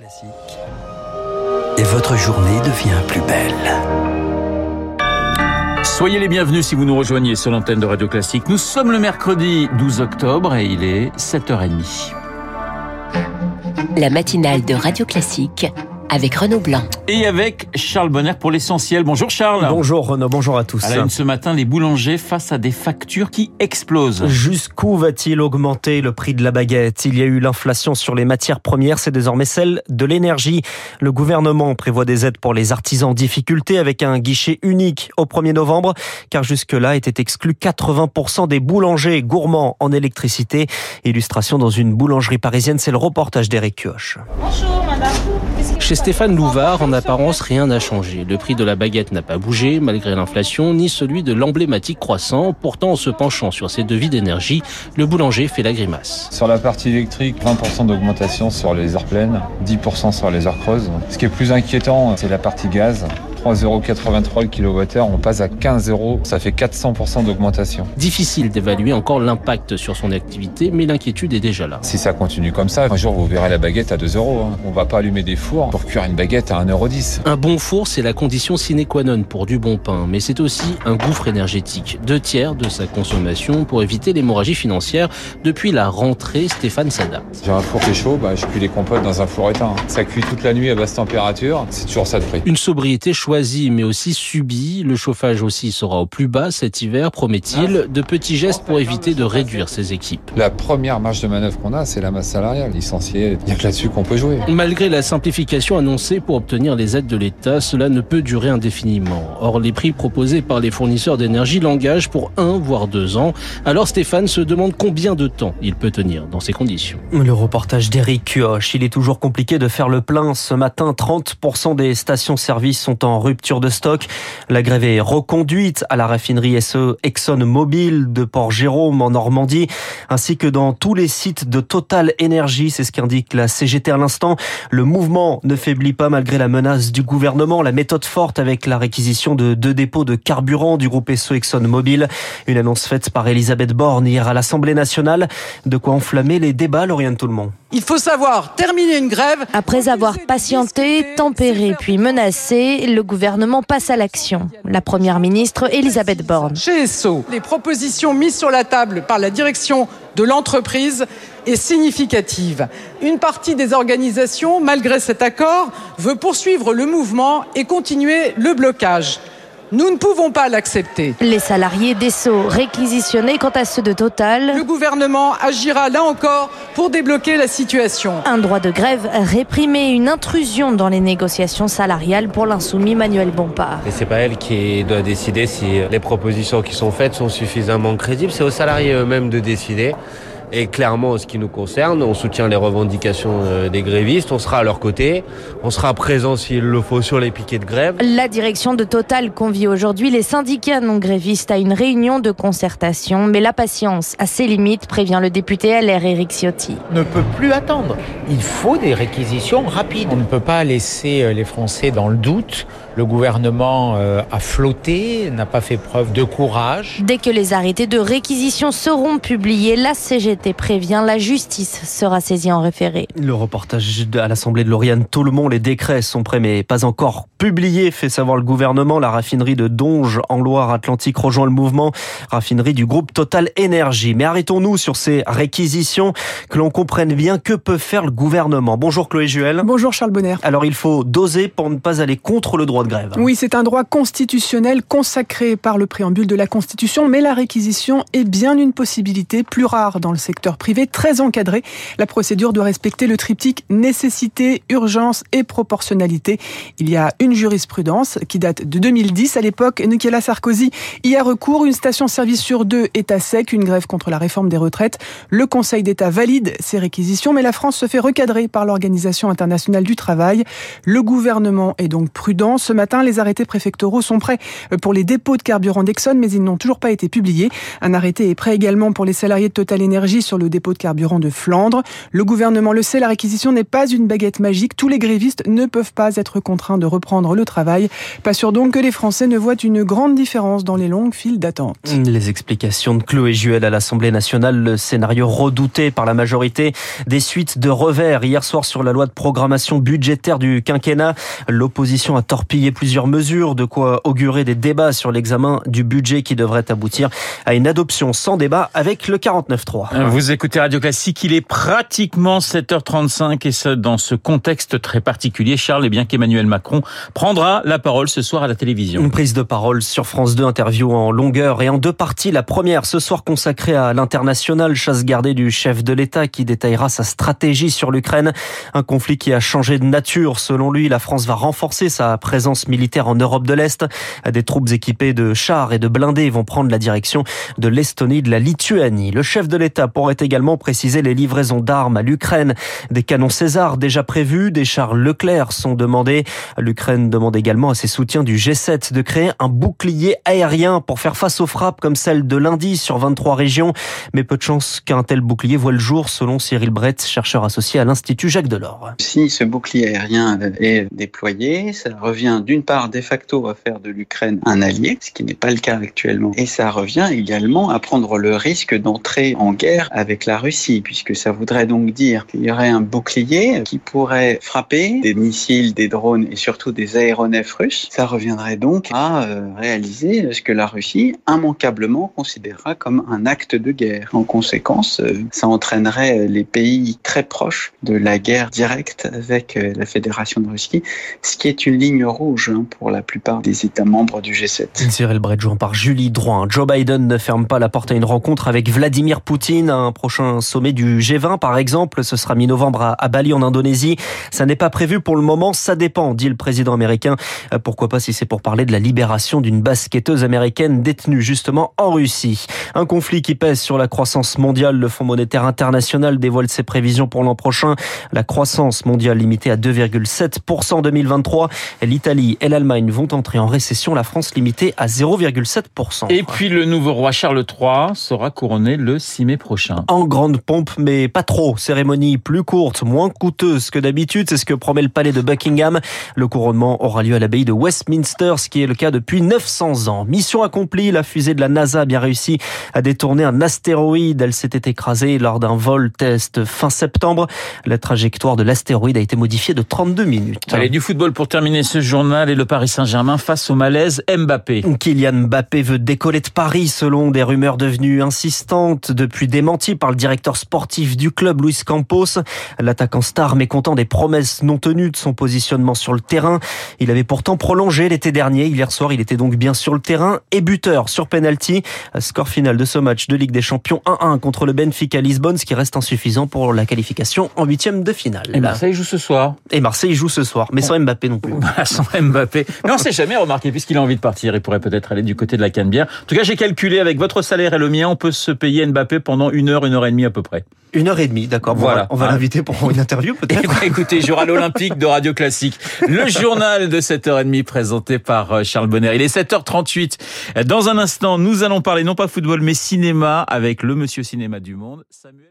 Classique. Et votre journée devient plus belle. Soyez les bienvenus si vous nous rejoignez sur l'antenne de Radio Classique. Nous sommes le mercredi 12 octobre et il est 7h30. La matinale de Radio Classique avec Renaud Blanc. Et avec Charles Bonner pour l'essentiel. Bonjour Charles. Bonjour Renaud, bonjour à tous. À la une ce matin, les boulangers face à des factures qui explosent. Jusqu'où va-t-il augmenter le prix de la baguette? Il y a eu l'inflation sur les matières premières, c'est désormais celle de l'énergie. Le gouvernement prévoit des aides pour les artisans en difficulté avec un guichet unique au 1er novembre, car jusque-là étaient exclus 80% des boulangers gourmands en électricité. Illustration dans une boulangerie parisienne, c'est le reportage d'Eric Kioch. Bonjour. Chez Stéphane Louvard, en apparence, rien n'a changé. Le prix de la baguette n'a pas bougé, malgré l'inflation, ni celui de l'emblématique croissant. Pourtant, en se penchant sur ses devis d'énergie, le boulanger fait la grimace. Sur la partie électrique, 20% d'augmentation sur les heures pleines, 10% sur les heures creuses. Ce qui est plus inquiétant, c'est la partie gaz. 3,83€ le kilowattheure, on passe à 15 euros, ça fait 400% d'augmentation. Difficile d'évaluer encore l'impact sur son activité, mais l'inquiétude est déjà là. Si ça continue comme ça, un jour vous verrez la baguette à 2 euros. Hein. On va pas allumer des fours pour cuire une baguette à 1,10€. Un bon four, c'est la condition sine qua non pour du bon pain, mais c'est aussi un gouffre énergétique. Deux tiers de sa consommation pour éviter l'hémorragie financière. Depuis la rentrée, Stéphane s'adapte. J'ai un four qui est chaud, bah, je cuis les compotes dans un four éteint. Ça cuit toute la nuit à basse température, c'est toujours ça de prix. Une sobriété choisi mais aussi subi. Le chauffage aussi sera au plus bas cet hiver, promet-il. De petits gestes pour éviter de réduire ses équipes. La première marge de manœuvre qu'on a, c'est la masse salariale. Licenciée, il n'y a que là-dessus qu'on peut jouer. Malgré la simplification annoncée pour obtenir les aides de l'État, cela ne peut durer indéfiniment. Or, les prix proposés par les fournisseurs d'énergie l'engagent pour un voire deux ans. Alors Stéphane se demande combien de temps il peut tenir dans ces conditions. Le reportage d'Éric Kioch. Il est toujours compliqué de faire le plein. Ce matin, 30% des stations-service sont en rupture de stock. La grève est reconduite à la raffinerie SE ExxonMobil de Port-Jérôme en Normandie, ainsi que dans tous les sites de Total Energy. C'est ce qu'indique la CGT à l'instant. Le mouvement ne faiblit pas malgré la menace du gouvernement. La méthode forte avec la réquisition de deux dépôts de carburant du groupe SE ExxonMobil. Une annonce faite par Elisabeth Borne hier à l'Assemblée nationale. De quoi enflammer les débats, Lauriane Tout-le-Monde. Il faut savoir terminer une grève. Après avoir patienté, tempéré puis menacé, le gouvernement passe à l'action. La première ministre Elisabeth Borne. Chez ESSO, les propositions mises sur la table par la direction de l'entreprise est significative. Une partie des organisations, malgré cet accord, veut poursuivre le mouvement et continuer le blocage. Nous ne pouvons pas l'accepter. Les salariés d'Esso réquisitionnés quant à ceux de Total. Le gouvernement agira là encore pour débloquer la situation. Un droit de grève réprimé, une intrusion dans les négociations salariales pour l'insoumis Manuel Bompard. Et c'est pas elle qui doit décider si les propositions qui sont faites sont suffisamment crédibles, c'est aux salariés eux-mêmes de décider. Et clairement, en ce qui nous concerne, on soutient les revendications des grévistes, on sera à leur côté, on sera présent s'il le faut sur les piquets de grève. La direction de Total convie aujourd'hui les syndicats non grévistes à une réunion de concertation, mais la patience a ses limites, prévient le député LR Éric Ciotti. Ne peut plus attendre. Il faut des réquisitions rapides. On ne peut pas laisser les Français dans le doute. Le gouvernement a flotté, n'a pas fait preuve de courage. Dès que les arrêtés de réquisition seront publiés, la CGT prévient la justice sera saisie en référé. Le reportage à l'Assemblée de Lauriane Tout-le-Monde, les décrets sont prêts mais pas encore publiés, fait savoir le gouvernement. La raffinerie de Donge en Loire-Atlantique rejoint le mouvement, raffinerie du groupe Total Énergie. Mais arrêtons-nous sur ces réquisitions, que l'on comprenne bien que peut faire le gouvernement. Bonjour Chloé Juel. Bonjour Charles Bonner. Alors il faut doser pour ne pas aller contre le droit grève. Oui, c'est un droit constitutionnel consacré par le préambule de la Constitution, mais la réquisition est bien une possibilité plus rare dans le secteur privé, très encadré. La procédure doit respecter le triptyque nécessité, urgence et proportionnalité. Il y a une jurisprudence qui date de 2010. À l'époque, Nicolas Sarkozy y a recours. Une station-service sur deux est à sec, une grève contre la réforme des retraites. Le Conseil d'État valide ces réquisitions, mais la France se fait recadrer par l'Organisation internationale du travail. Le gouvernement est donc prudent. Ce matin. Les arrêtés préfectoraux sont prêts pour les dépôts de carburant d'Exxon, mais ils n'ont toujours pas été publiés. Un arrêté est prêt également pour les salariés de Total Energy sur le dépôt de carburant de Flandre. Le gouvernement le sait, la réquisition n'est pas une baguette magique. Tous les grévistes ne peuvent pas être contraints de reprendre le travail. Pas sûr donc que les Français ne voient une grande différence dans les longues files d'attente. Les explications de Chloé Juel à l'Assemblée nationale, le scénario redouté par la majorité des suites de revers hier soir sur la loi de programmation budgétaire du quinquennat. L'opposition a torpillé plusieurs mesures, de quoi augurer des débats sur l'examen du budget qui devrait aboutir à une adoption sans débat avec le 49.3. Vous écoutez Radio Classique, il est pratiquement 7h35 et ce, dans ce contexte très particulier, Charles, et bien qu'Emmanuel Macron prendra la parole ce soir à la télévision. Une prise de parole sur France 2, interview en longueur et en deux parties. La première ce soir consacrée à l'international, chasse gardée du chef de l'État qui détaillera sa stratégie sur l'Ukraine. Un conflit qui a changé de nature. Selon lui, la France va renforcer sa présence militaire en Europe de l'Est. Des troupes équipées de chars et de blindés vont prendre la direction de l'Estonie, de la Lituanie. Le chef de l'État pourrait également préciser les livraisons d'armes à l'Ukraine. Des canons César déjà prévus, des chars Leclerc sont demandés. L'Ukraine demande également à ses soutiens du G7 de créer un bouclier aérien pour faire face aux frappes comme celle de lundi sur 23 régions. Mais peu de chance qu'un tel bouclier voit le jour, selon Cyril Brett, chercheur associé à l'Institut Jacques Delors. Si ce bouclier aérien est déployé, ça revient d'une part de facto à faire de l'Ukraine un allié, ce qui n'est pas le cas actuellement. Et ça revient également à prendre le risque d'entrer en guerre avec la Russie, puisque ça voudrait donc dire qu'il y aurait un bouclier qui pourrait frapper des missiles, des drones et surtout des aéronefs russes. Ça reviendrait donc à euh, réaliser ce que la Russie immanquablement considérera comme un acte de guerre. En conséquence, euh, ça entraînerait les pays très proches de la guerre directe avec euh, la Fédération de Russie, ce qui est une ligne rouge hein, pour la plupart des États membres du G7. Cyril Brett joint par Julie Droin. Joe Biden ne ferme pas la porte à une rencontre avec Vladimir Poutine. Un prochain sommet du G20, par exemple, ce sera mi-novembre à Bali en Indonésie. Ça n'est pas prévu pour le moment, ça dépend, dit le président américain. Pourquoi pas si c'est pour parler de la libération d'une basketteuse américaine détenue justement en Russie. Un conflit qui pèse sur la croissance mondiale. Le Fonds monétaire international dévoile ses prévisions pour l'an prochain. La croissance mondiale limitée à 2,7% en 2023. L'Italie et l'Allemagne vont entrer en récession. La France limitée à 0,7%. Et puis le nouveau roi Charles III sera couronné le 6 mai prochain. En grande pompe, mais pas trop. Cérémonie plus courte, moins coûteuse que d'habitude. C'est ce que promet le palais de Buckingham. Le couronnement aura lieu à l'abbaye de Westminster, ce qui est le cas depuis 900 ans. Mission accomplie, la fusée de la NASA a bien réussi à détourner un astéroïde. Elle s'était écrasée lors d'un vol test fin septembre. La trajectoire de l'astéroïde a été modifiée de 32 minutes. Allez, du football pour terminer ce journal et le Paris Saint-Germain face au malaise Mbappé. Kylian Mbappé veut décoller de Paris selon des rumeurs devenues insistantes depuis démenties par le directeur sportif du club Luis Campos. L'attaquant star mécontent des promesses non tenues de son positionnement sur le terrain. Il avait pourtant prolongé l'été dernier. Hier soir, il était donc bien sur le terrain et buteur sur penalty. Score final de ce match de Ligue des Champions 1-1 contre le Benfica Lisbonne, ce qui reste insuffisant pour la qualification en huitième de finale. Et Marseille joue ce soir. Et Marseille joue ce soir, mais sans Mbappé non plus. sans Mbappé. Mais on sait jamais remarqué, puisqu'il a envie de partir, il pourrait peut-être aller du côté de la Canebière. En tout cas, j'ai calculé avec votre salaire et le mien, on peut se payer Mbappé pendant une heure, une heure et demie à peu près. Une heure et demie, d'accord. Voilà. On va Ah. l'inviter pour une interview peut-être. Ben, écoutez, il jouera l'Olympique de Radio Classique. Le journal de 7h30 présenté par euh, Charles Bonner. Il est 7h38. Dans un instant, nous allons parler non pas football mais cinéma avec le monsieur cinéma du monde, Samuel